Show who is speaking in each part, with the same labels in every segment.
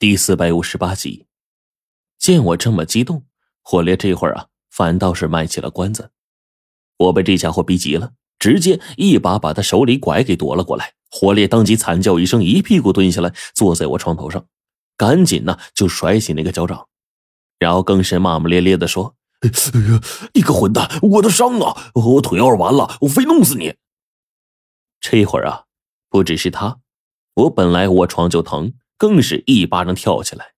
Speaker 1: 第四百五十八集，见我这么激动，火烈这会儿啊，反倒是卖起了关子。我被这家伙逼急了，直接一把把他手里拐给夺了过来。火烈当即惨叫一声，一屁股蹲下来，坐在我床头上，赶紧呢就甩起那个脚掌，然后更是骂骂咧咧的说：“哎呀，你个混蛋，我的伤啊，我腿要是完了，我非弄死你！”这会儿啊，不只是他，我本来卧床就疼。更是一巴掌跳起来，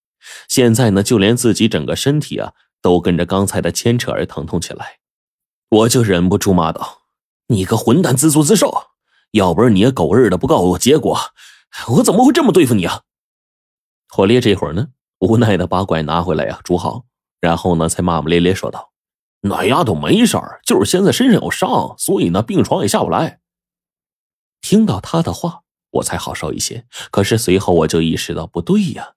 Speaker 1: 现在呢，就连自己整个身体啊，都跟着刚才的牵扯而疼痛起来。我就忍不住骂道：“你个混蛋，自作自受！要不是你狗日的不告诉我结果，我怎么会这么对付你啊？”火烈这会儿呢，无奈的把拐拿回来呀，拄好，然后呢，才骂骂咧咧说道：“那丫头没事儿，就是现在身上有伤，所以呢，病床也下不来。”听到他的话。我才好受一些，可是随后我就意识到不对呀，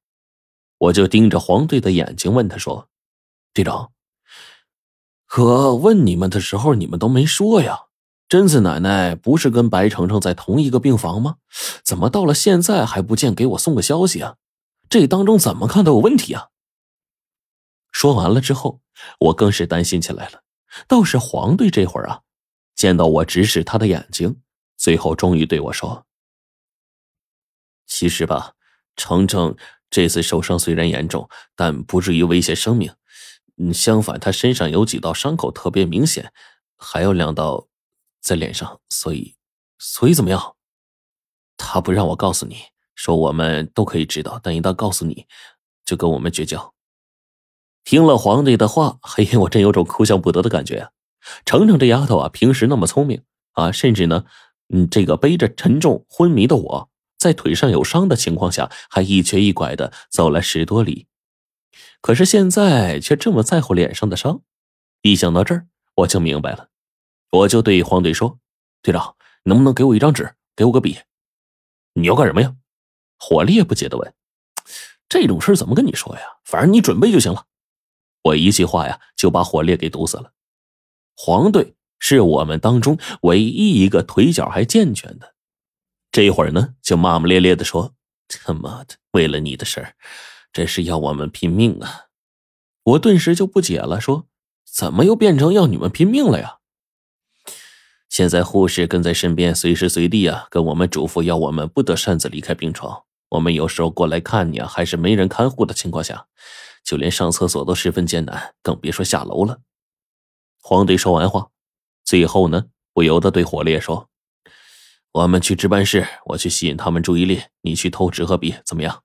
Speaker 1: 我就盯着黄队的眼睛问他说：“队长，可问你们的时候你们都没说呀？贞子奶奶不是跟白程程在同一个病房吗？怎么到了现在还不见给我送个消息啊？这当中怎么看都有问题啊！”说完了之后，我更是担心起来了。倒是黄队这会儿啊，见到我直视他的眼睛，最后终于对我说。其实吧，程程这次受伤虽然严重，但不至于威胁生命。嗯，相反，他身上有几道伤口特别明显，还有两道在脸上。所以，所以怎么样？他不让我告诉你，说我们都可以知道，但一旦告诉你，就跟我们绝交。听了皇帝的话，嘿，我真有种哭笑不得的感觉啊！程程这丫头啊，平时那么聪明啊，甚至呢，嗯，这个背着沉重昏迷的我。在腿上有伤的情况下，还一瘸一拐的走了十多里，可是现在却这么在乎脸上的伤。一想到这儿，我就明白了，我就对黄队说：“队长，能不能给我一张纸，给我个笔？你要干什么呀？”火烈不解的问：“ 这种事怎么跟你说呀？反正你准备就行了。”我一句话呀，就把火烈给毒死了。黄队是我们当中唯一一个腿脚还健全的。这一会儿呢，就骂骂咧咧的说：“他妈的，为了你的事儿，这是要我们拼命啊！”我顿时就不解了，说：“怎么又变成要你们拼命了呀？”现在护士跟在身边，随时随地啊，跟我们嘱咐要我们不得擅自离开病床。我们有时候过来看你啊，还是没人看护的情况下，就连上厕所都十分艰难，更别说下楼了。黄队说完话，最后呢，不由得对火烈说。我们去值班室，我去吸引他们注意力，你去偷纸和笔，怎么样？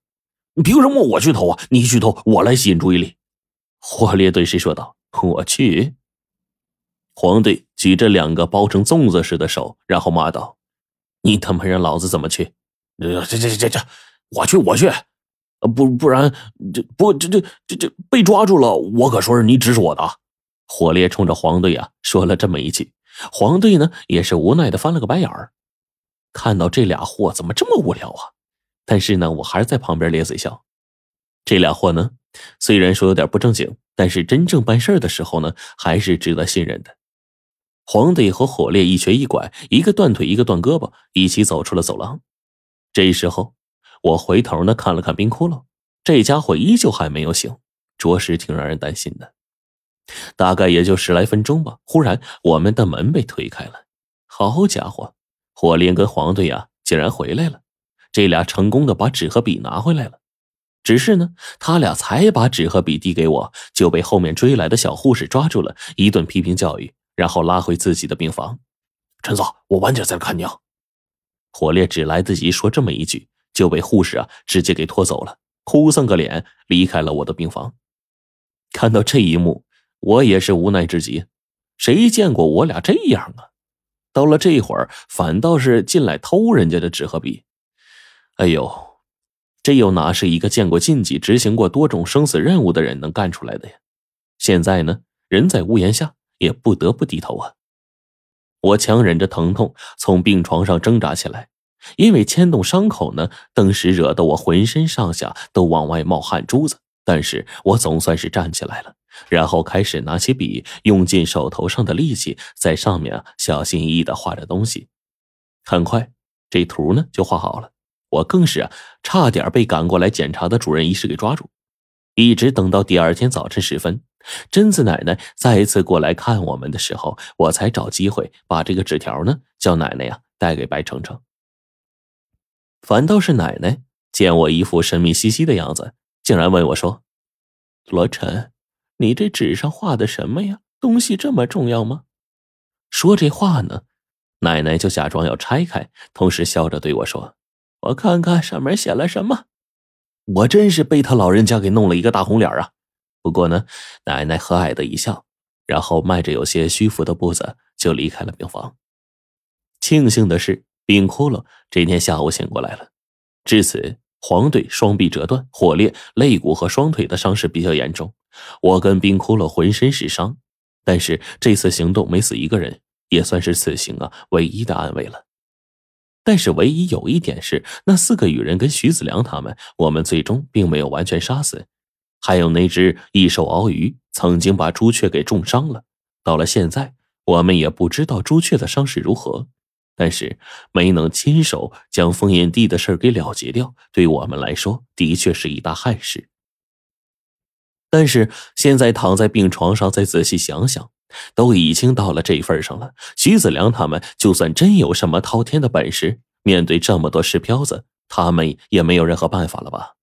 Speaker 1: 你凭什么我去偷啊？你去偷，我来吸引注意力。火烈对谁说道：“我去。”黄队举着两个包成粽子似的手，然后骂道：“你他妈让老子怎么去？这这这这这，我去我去，不不然这不这这这这被抓住了，我可说是你指使我的。”火烈冲着黄队啊说了这么一句，黄队呢也是无奈的翻了个白眼儿。看到这俩货怎么这么无聊啊？但是呢，我还是在旁边咧嘴笑。这俩货呢，虽然说有点不正经，但是真正办事的时候呢，还是值得信任的。黄队和火烈一瘸一拐，一个断腿，一个断胳膊，一起走出了走廊。这时候，我回头呢看了看冰窟窿，这家伙依旧还没有醒，着实挺让人担心的。大概也就十来分钟吧，忽然我们的门被推开了。好家伙！火烈跟黄队呀，竟然回来了！这俩成功的把纸和笔拿回来了。只是呢，他俩才把纸和笔递给我，就被后面追来的小护士抓住了，一顿批评教育，然后拉回自己的病房。陈总，我晚点再看你啊！火烈只来得及说这么一句，就被护士啊直接给拖走了，哭丧个脸离开了我的病房。看到这一幕，我也是无奈至极。谁见过我俩这样啊？到了这会儿，反倒是进来偷人家的纸和笔。哎呦，这又哪是一个见过禁忌、执行过多种生死任务的人能干出来的呀？现在呢，人在屋檐下，也不得不低头啊。我强忍着疼痛从病床上挣扎起来，因为牵动伤口呢，顿时惹得我浑身上下都往外冒汗珠子。但是我总算是站起来了。然后开始拿起笔，用尽手头上的力气，在上面小心翼翼的画着东西。很快，这图呢就画好了。我更是啊，差点被赶过来检查的主任医师给抓住。一直等到第二天早晨时分，贞子奶奶再一次过来看我们的时候，我才找机会把这个纸条呢，叫奶奶呀带给白程程。反倒是奶奶见我一副神秘兮兮的样子，竟然问我说：“罗晨，你这纸上画的什么呀？东西这么重要吗？”说这话呢，奶奶就假装要拆开，同时笑着对我说：“我看看上面写了什么。”我真是被他老人家给弄了一个大红脸啊！不过呢，奶奶和蔼的一笑，然后迈着有些虚浮的步子就离开了病房。庆幸的是，冰窟窿这天下午醒过来了。至此，黄队双臂折断、火烈，肋骨和双腿的伤势比较严重。我跟冰窟窿浑身是伤，但是这次行动没死一个人，也算是此行啊唯一的安慰了。但是唯一有一点是，那四个羽人跟徐子良他们，我们最终并没有完全杀死。还有那只异兽鳌鱼，曾经把朱雀给重伤了。到了现在，我们也不知道朱雀的伤势如何。但是没能亲手将封印地的事给了结掉，对我们来说的确是一大憾事。但是现在躺在病床上，再仔细想想。都已经到了这份上了，徐子良他们就算真有什么滔天的本事，面对这么多石漂子，他们也没有任何办法了吧？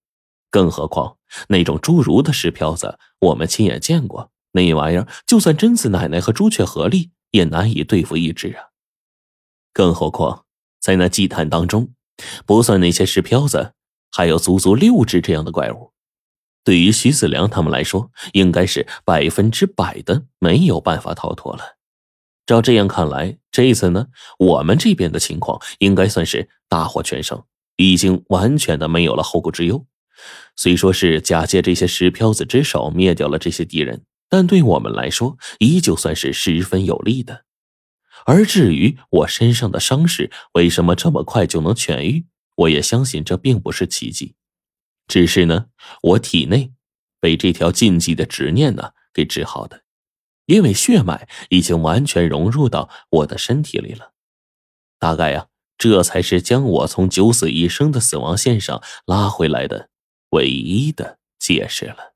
Speaker 1: 更何况那种侏儒的石漂子，我们亲眼见过，那玩意儿就算贞子奶奶和朱雀合力，也难以对付一只啊！更何况在那祭坛当中，不算那些石漂子，还有足足六只这样的怪物。对于徐子良他们来说，应该是百分之百的没有办法逃脱了。照这样看来，这一次呢，我们这边的情况应该算是大获全胜，已经完全的没有了后顾之忧。虽说是假借这些石漂子之手灭掉了这些敌人，但对我们来说，依旧算是十分有利的。而至于我身上的伤势为什么这么快就能痊愈，我也相信这并不是奇迹。只是呢，我体内被这条禁忌的执念呢给治好的，因为血脉已经完全融入到我的身体里了。大概呀，这才是将我从九死一生的死亡线上拉回来的唯一的解释了。